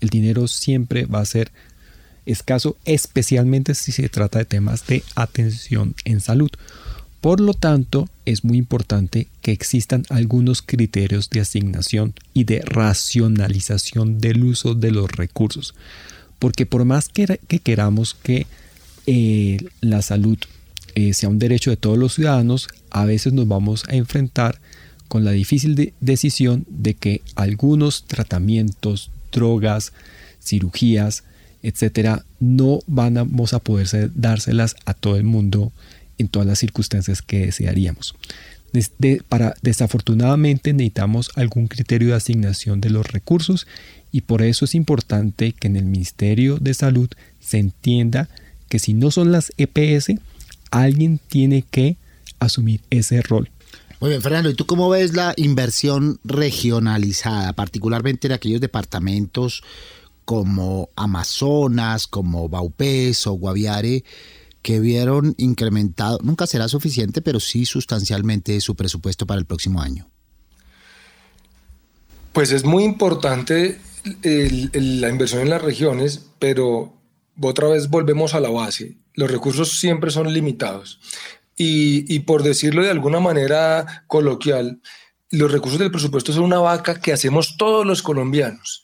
el dinero siempre va a ser escaso, especialmente si se trata de temas de atención en salud. Por lo tanto, es muy importante que existan algunos criterios de asignación y de racionalización del uso de los recursos. Porque por más que, queramos que eh, la salud eh, sea un derecho de todos los ciudadanos, a veces nos vamos a enfrentar con la difícil decisión de que algunos tratamientos, drogas, cirugías, etcétera, no vamos a poder dárselas a todo el mundo en todas las circunstancias que desearíamos. para, desafortunadamente necesitamos algún criterio de asignación de los recursos y por eso es importante que en el Ministerio de Salud se entienda que si no son las EPS, alguien tiene que asumir ese rol. Muy bien, Fernando, ¿y tú cómo ves la inversión regionalizada, particularmente en aquellos departamentos como Amazonas, como Baupés o Guaviare, que vieron incrementado, nunca será suficiente, pero sí sustancialmente su presupuesto para el próximo año? Pues es muy importante la inversión en las regiones, pero otra vez volvemos a la base. Los recursos siempre son limitados. Y, por decirlo de alguna manera coloquial, los recursos del presupuesto son una vaca que hacemos todos los colombianos.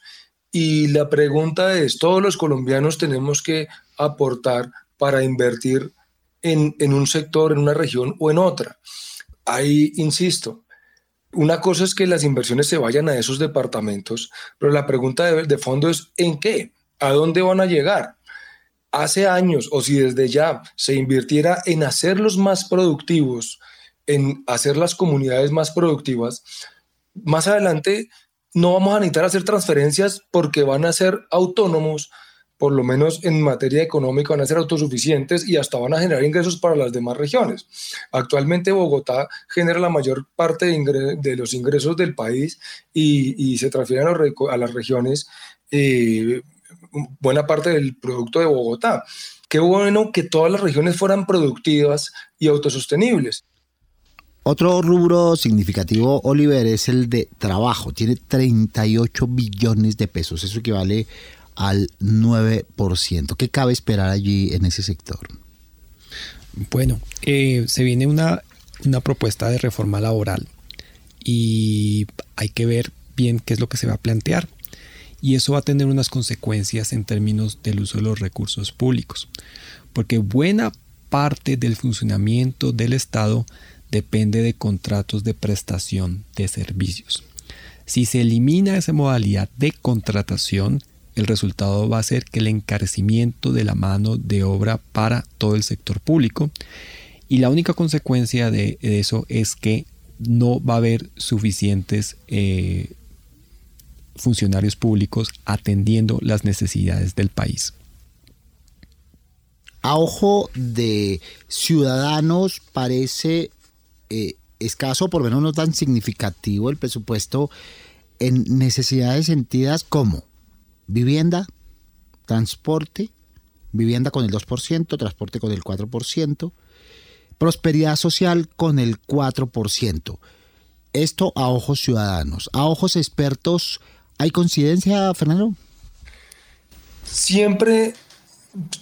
Y la pregunta es, todos los colombianos tenemos que aportar para invertir en, en un sector, en una región o en otra. Ahí, insisto, una cosa es que las inversiones se vayan a esos departamentos, pero la pregunta de, de fondo es, ¿en qué? ¿A dónde van a llegar? hace años o si desde ya se invirtiera en hacerlos más productivos, en hacer las comunidades más productivas, más adelante no vamos a necesitar hacer transferencias porque van a ser autónomos, por lo menos en materia económica van a ser autosuficientes y hasta van a generar ingresos para las demás regiones. Actualmente Bogotá genera la mayor parte de, los ingresos del país y, se transfieren a, las regiones eh, buena parte del producto de Bogotá. Qué bueno que todas las regiones fueran productivas y autosostenibles. Otro rubro significativo, Oliver, es el de trabajo. Tiene 38 billones de pesos. Eso equivale al 9%. ¿Qué cabe esperar allí en ese sector? Bueno, eh, se viene una, una propuesta de reforma laboral y hay que ver bien qué es lo que se va a plantear y eso va a tener unas consecuencias en términos del uso de los recursos públicos, porque buena parte del funcionamiento del Estado depende de contratos de prestación de servicios. Si se elimina esa modalidad de contratación, el resultado va a ser que el encarecimiento de la mano de obra para todo el sector público y la única consecuencia de eso es que no va a haber suficientes eh, funcionarios públicos atendiendo las necesidades del país. A ojo de ciudadanos parece eh, escaso, por lo menos no tan significativo el presupuesto en necesidades sentidas como vivienda, transporte, vivienda con el 2%, transporte con el 4%, prosperidad social con el 4%. Esto a ojos ciudadanos. A ojos expertos, ¿hay coincidencia, Fernando? Siempre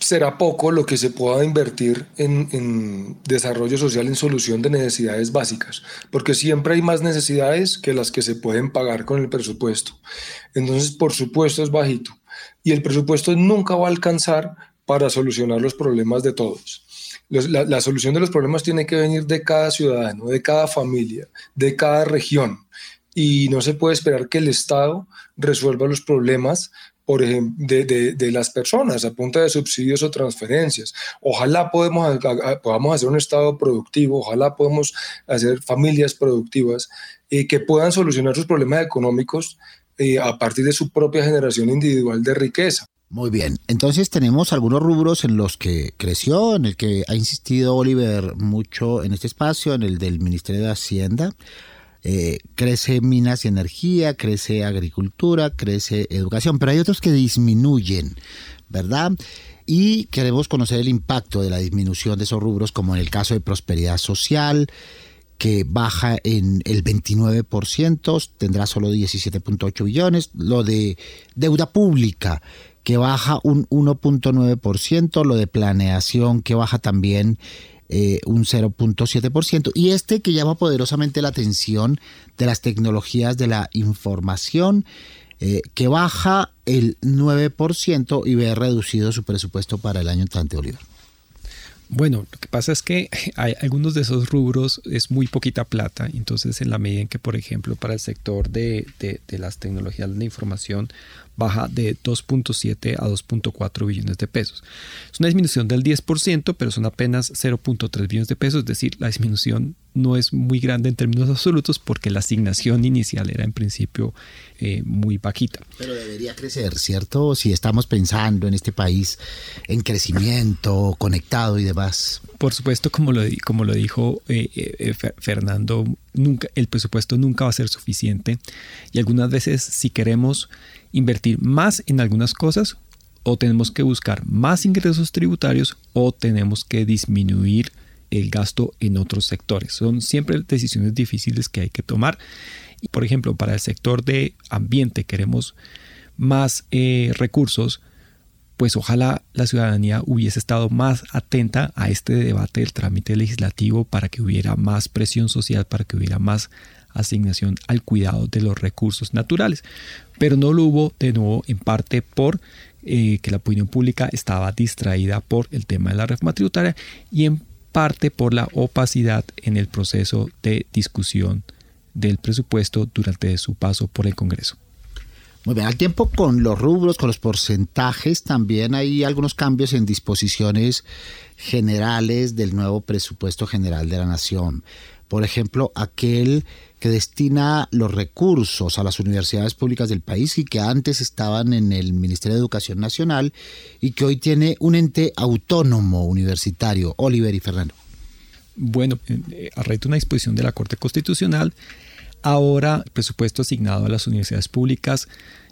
será poco lo que se pueda invertir en, desarrollo social, en solución de necesidades básicas, porque siempre hay más necesidades que las que se pueden pagar con el presupuesto. Entonces, por supuesto, es bajito. Y el presupuesto nunca va a alcanzar para solucionar los problemas de todos. La, solución de los problemas tiene que venir de cada ciudadano, de cada familia, de cada región. Y no se puede esperar que el Estado resuelva los problemas por ejemplo, de, de, las personas a punta de subsidios o transferencias. Ojalá podemos, podamos hacer un Estado productivo, ojalá podamos hacer familias productivas eh, que puedan solucionar sus problemas económicos eh, a partir de su propia generación individual de riqueza. Muy bien, entonces tenemos algunos rubros en los que creció, en el que ha insistido Oliver mucho en este espacio, en el del Ministerio de Hacienda. Eh, crece minas y energía, crece agricultura, crece educación, pero hay otros que disminuyen, ¿verdad? Y queremos conocer el impacto de la disminución de esos rubros, como en el caso de prosperidad social, que baja en el 29%, tendrá solo 17.8 billones, lo de deuda pública, que baja un 1.9%, lo de planeación, que baja también eh, un 0.7%. Y este que llama poderosamente la atención de las tecnologías de la información, eh, que baja el 9% y ve reducido su presupuesto para el año entrante, Oliver. Bueno, lo que pasa es que hay algunos de esos rubros es muy poquita plata, entonces en la medida en que, por ejemplo, para el sector de, de, las tecnologías de información baja de 2.7 a 2.4 billones de pesos. Es una disminución del 10%, pero son apenas 0.3 billones de pesos, es decir, la disminución no es muy grande en términos absolutos porque la asignación inicial era en principio eh, muy bajita. Pero debería crecer, ¿cierto? Si estamos pensando en este país en crecimiento, conectado y demás. Por supuesto, como lo, como lo dijo eh, eh, Fernando, nunca, el presupuesto nunca va a ser suficiente y algunas veces si queremos invertir más en algunas cosas o tenemos que buscar más ingresos tributarios o tenemos que disminuir el gasto en otros sectores. Son siempre decisiones difíciles que hay que tomar. Por ejemplo, para el sector de ambiente queremos más eh, recursos, pues ojalá la ciudadanía hubiese estado más atenta a este debate del trámite legislativo para que hubiera más presión social, para que hubiera más asignación al cuidado de los recursos naturales. Pero no lo hubo de nuevo en parte por eh, que la opinión pública estaba distraída por el tema de la reforma tributaria y en parte por la opacidad en el proceso de discusión del presupuesto durante su paso por el Congreso. Muy bien, al tiempo con los rubros, con los porcentajes, también hay algunos cambios en disposiciones generales del nuevo presupuesto general de la Nación. Por ejemplo, aquel que destina los recursos a las universidades públicas del país y que antes estaban en el Ministerio de Educación Nacional y que hoy tiene un ente autónomo universitario, Oliver y Fernando. Bueno, eh, a raíz de una disposición de la Corte Constitucional, ahora el presupuesto asignado a las universidades públicas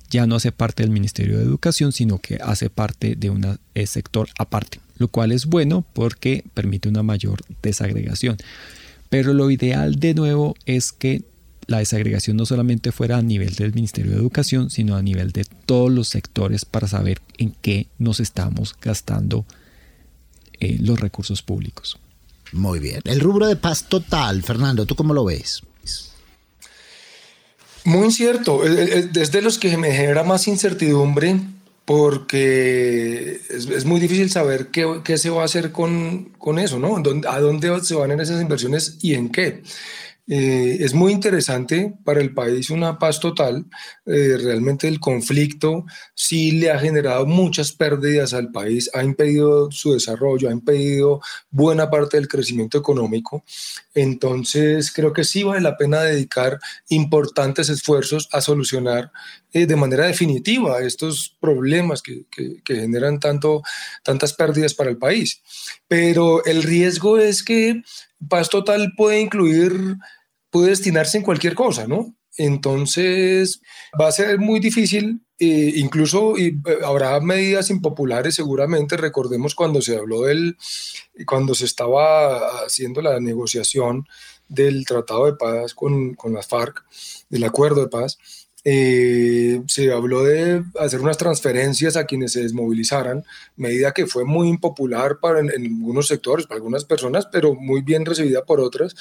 ya no hace parte del Ministerio de Educación, sino que hace parte de un eh, sector aparte, lo cual es bueno porque permite una mayor desagregación. Pero lo ideal de nuevo es que la desagregación no solamente fuera a nivel del Ministerio de Educación, sino a nivel de todos los sectores para saber en qué nos estamos gastando eh, los recursos públicos. Muy bien. El rubro de paz total, Fernando, ¿tú cómo lo ves? Muy incierto. Desde los que me genera más incertidumbre porque es, muy difícil saber qué, qué, se va a hacer con, con eso, ¿no? ¿A dónde se van ir esas inversiones y en qué? Eh, es muy interesante para el país una paz total. Eh, realmente el conflicto sí le ha generado muchas pérdidas al país, ha impedido su desarrollo, ha impedido buena parte del crecimiento económico. Entonces creo que sí vale la pena dedicar importantes esfuerzos a solucionar eh, de manera definitiva estos problemas que, que, que generan tanto, tantas pérdidas para el país. Pero el riesgo es que paz total puede incluir puede destinarse en cualquier cosa, ¿no? Entonces va a ser muy difícil eh, incluso eh, habrá medidas impopulares seguramente. Recordemos cuando se habló del, cuando se estaba haciendo la negociación del tratado de paz con, con las FARC, del acuerdo de paz, eh, se habló de hacer unas transferencias a quienes se desmovilizaran, medida que fue muy impopular para en, algunos sectores, para algunas personas, pero muy bien recibida por otras.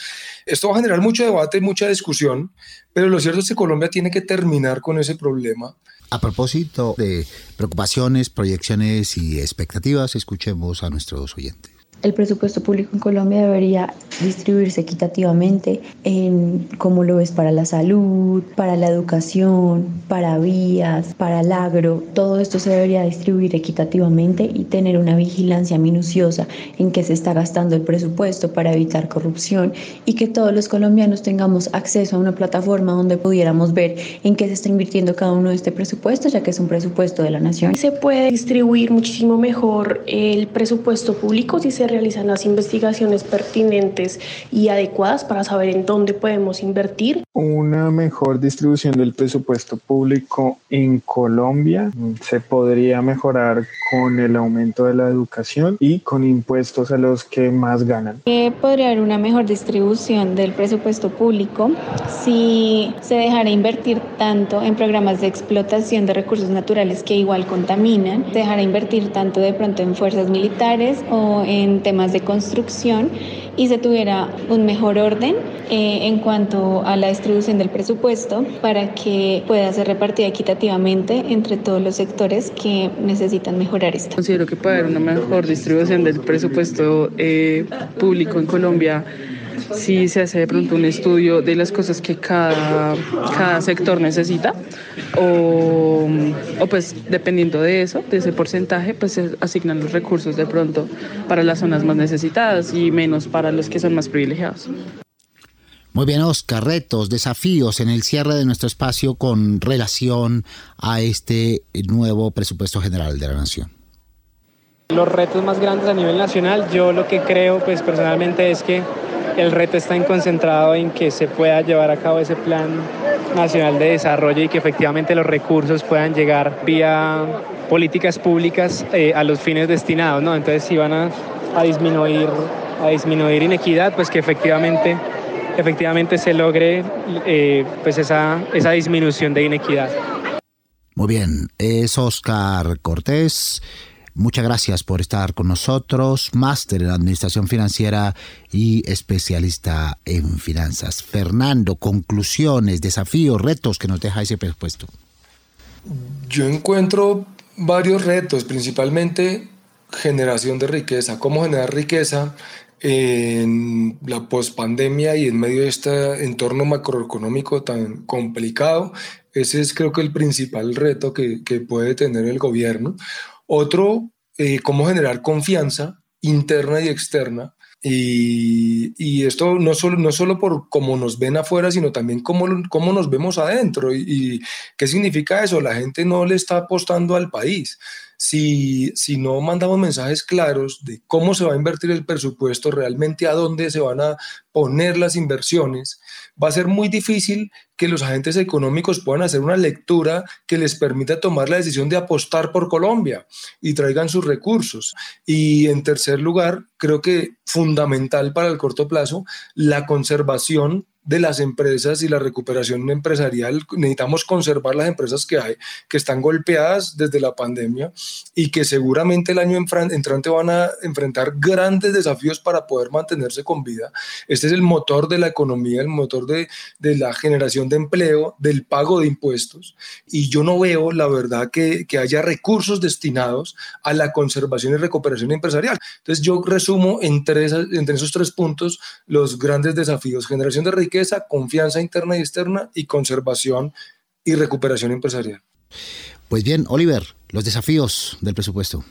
Esto va a generar mucho debate, mucha discusión, pero lo cierto es que Colombia tiene que terminar con ese problema. A propósito de preocupaciones, proyecciones y expectativas, escuchemos a nuestros oyentes. El presupuesto público en Colombia debería distribuirse equitativamente en como lo es para la salud, para la educación, para vías, para el agro. Todo esto se debería distribuir equitativamente y tener una vigilancia minuciosa en que se está gastando el presupuesto para evitar corrupción y que todos los colombianos tengamos acceso a una plataforma donde pudiéramos ver en qué se está invirtiendo cada uno de este presupuesto, ya que es un presupuesto de la nación. Se puede distribuir muchísimo mejor el presupuesto público si se realizan las investigaciones pertinentes y adecuadas para saber en dónde podemos invertir. Una mejor distribución del presupuesto público en Colombia se podría mejorar con el aumento de la educación y con impuestos a los que más ganan. podría haber una mejor distribución del presupuesto público si se dejara invertir tanto en programas de explotación de recursos naturales que igual contaminan, se dejara invertir tanto de pronto en fuerzas militares o en temas de construcción y se tuviera un mejor orden eh, en cuanto a la distribución del presupuesto para que pueda ser repartida equitativamente entre todos los sectores que necesitan mejorar esto. Considero que puede haber una mejor distribución del presupuesto eh, público en Colombia si se hace de pronto un estudio de las cosas que cada, cada sector necesita o, o, pues dependiendo de eso, de ese porcentaje, pues se asignan los recursos de pronto para las zonas más necesitadas y menos para los que son más privilegiados. Muy bien, Oscar, retos, desafíos en el cierre de nuestro espacio con relación a este nuevo presupuesto general de la Nación. Los retos más grandes a nivel nacional, yo lo que creo pues personalmente es que el reto está concentrado en que se pueda llevar a cabo ese plan nacional de desarrollo y que efectivamente los recursos puedan llegar vía políticas públicas eh, a los fines destinados, ¿no? Entonces si van a, disminuir a disminuir inequidad, pues que efectivamente efectivamente se logre eh, pues esa, esa disminución de inequidad. Muy bien, es Oscar Cortés Muchas gracias por estar con nosotros, máster en Administración Financiera y especialista en finanzas. Fernando, conclusiones, desafíos, retos que nos deja ese presupuesto. Yo encuentro varios retos, principalmente generación de riqueza. ¿Cómo generar riqueza en la pospandemia y en medio de este entorno macroeconómico tan complicado? Ese es creo que el principal reto que, puede tener el gobierno. Otro, eh, cómo generar confianza interna y externa. Y, esto no solo, no solo por cómo nos ven afuera, sino también cómo, cómo nos vemos adentro. Y, y, qué significa eso? La gente no le está apostando al país si, si no mandamos mensajes claros de cómo se va a invertir el presupuesto, realmente a dónde se van a poner las inversiones, va a ser muy difícil que los agentes económicos puedan hacer una lectura que les permita tomar la decisión de apostar por Colombia y traigan sus recursos. Y en tercer lugar, creo que fundamental para el corto plazo, la conservación de las empresas y la recuperación empresarial. Necesitamos conservar las empresas que hay, que están golpeadas desde la pandemia y que seguramente el año entrante van a enfrentar grandes desafíos para poder mantenerse con vida. Este es el motor de la economía, el motor de, de la generación de empleo, del pago de impuestos. Y yo no veo, la verdad, que, que haya recursos destinados a la conservación y recuperación empresarial. Entonces yo resumo entre, entre esos tres puntos los grandes desafíos. Generación de riqueza confianza interna y externa y conservación y recuperación empresarial. Pues bien, Oliver, los desafíos del presupuesto.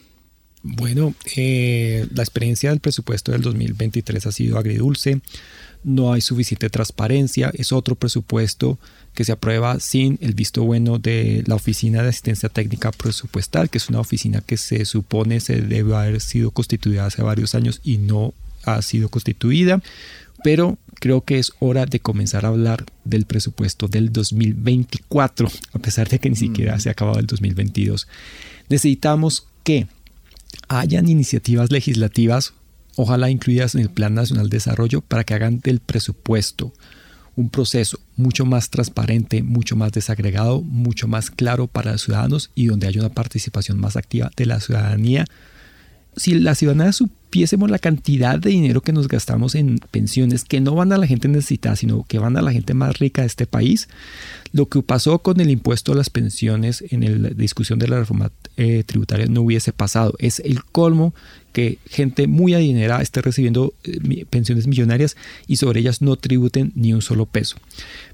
Bueno, eh, la experiencia del presupuesto del 2023 ha sido agridulce, no hay suficiente transparencia, es otro presupuesto que se aprueba sin el visto bueno de la Oficina de Asistencia Técnica Presupuestal, que es una oficina que se supone se debe haber sido constituida hace varios años y no ha sido constituida pero creo que es hora de comenzar a hablar del presupuesto del 2024, a pesar de que ni siquiera se ha acabado el 2022. Necesitamos que hayan iniciativas legislativas, ojalá incluidas en el Plan Nacional de Desarrollo, para que hagan del presupuesto un proceso mucho más transparente, mucho más desagregado, mucho más claro para los ciudadanos y donde haya una participación más activa de la ciudadanía. Si la ciudadanía supiésemos la cantidad de dinero que nos gastamos en pensiones que no van a la gente necesitada, sino que van a la gente más rica de este país, lo que pasó con el impuesto a las pensiones en la discusión de la reforma eh, tributaria no hubiese pasado. Es el colmo que gente muy adinerada esté recibiendo eh, pensiones millonarias y sobre ellas no tributen ni un solo peso.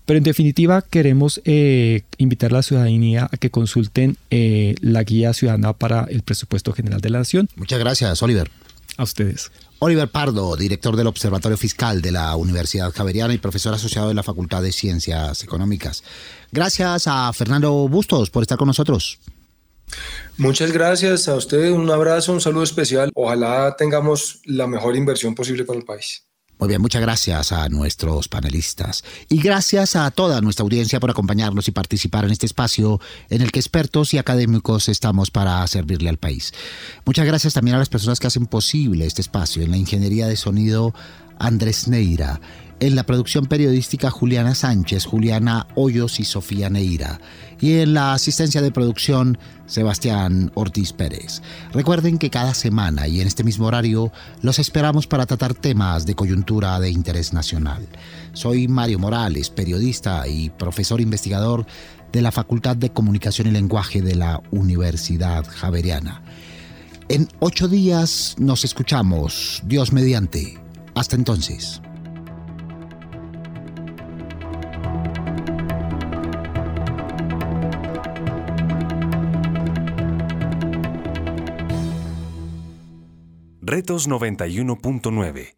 Pero en definitiva queremos eh, invitar a la ciudadanía a que consulten la guía ciudadana para el presupuesto general de la nación. Muchas gracias, Oliver. A ustedes. Oliver Pardo, director del Observatorio Fiscal de la Universidad Javeriana y profesor asociado de la Facultad de Ciencias Económicas. Gracias a Fernando Bustos por estar con nosotros. Muchas gracias a ustedes, un abrazo, un saludo especial. Ojalá tengamos la mejor inversión posible para el país. Muy bien, muchas gracias a nuestros panelistas. Y gracias a toda nuestra audiencia por acompañarnos y participar en este espacio en el que expertos y académicos estamos para servirle al país. Muchas gracias también a las personas que hacen posible este espacio. En la ingeniería de sonido Andrés Neira, en la producción periodística Juliana Sánchez, Juliana Hoyos y Sofía Neira. Y en la asistencia de producción Sebastián Ortiz Pérez. Recuerden que cada semana y en este mismo horario los esperamos para tratar temas de coyuntura de interés nacional. Soy Mario Morales, periodista y profesor investigador de la Facultad de Comunicación y Lenguaje de la Universidad Javeriana. En ocho días nos escuchamos, Dios mediante. Hasta entonces. Retos 91.9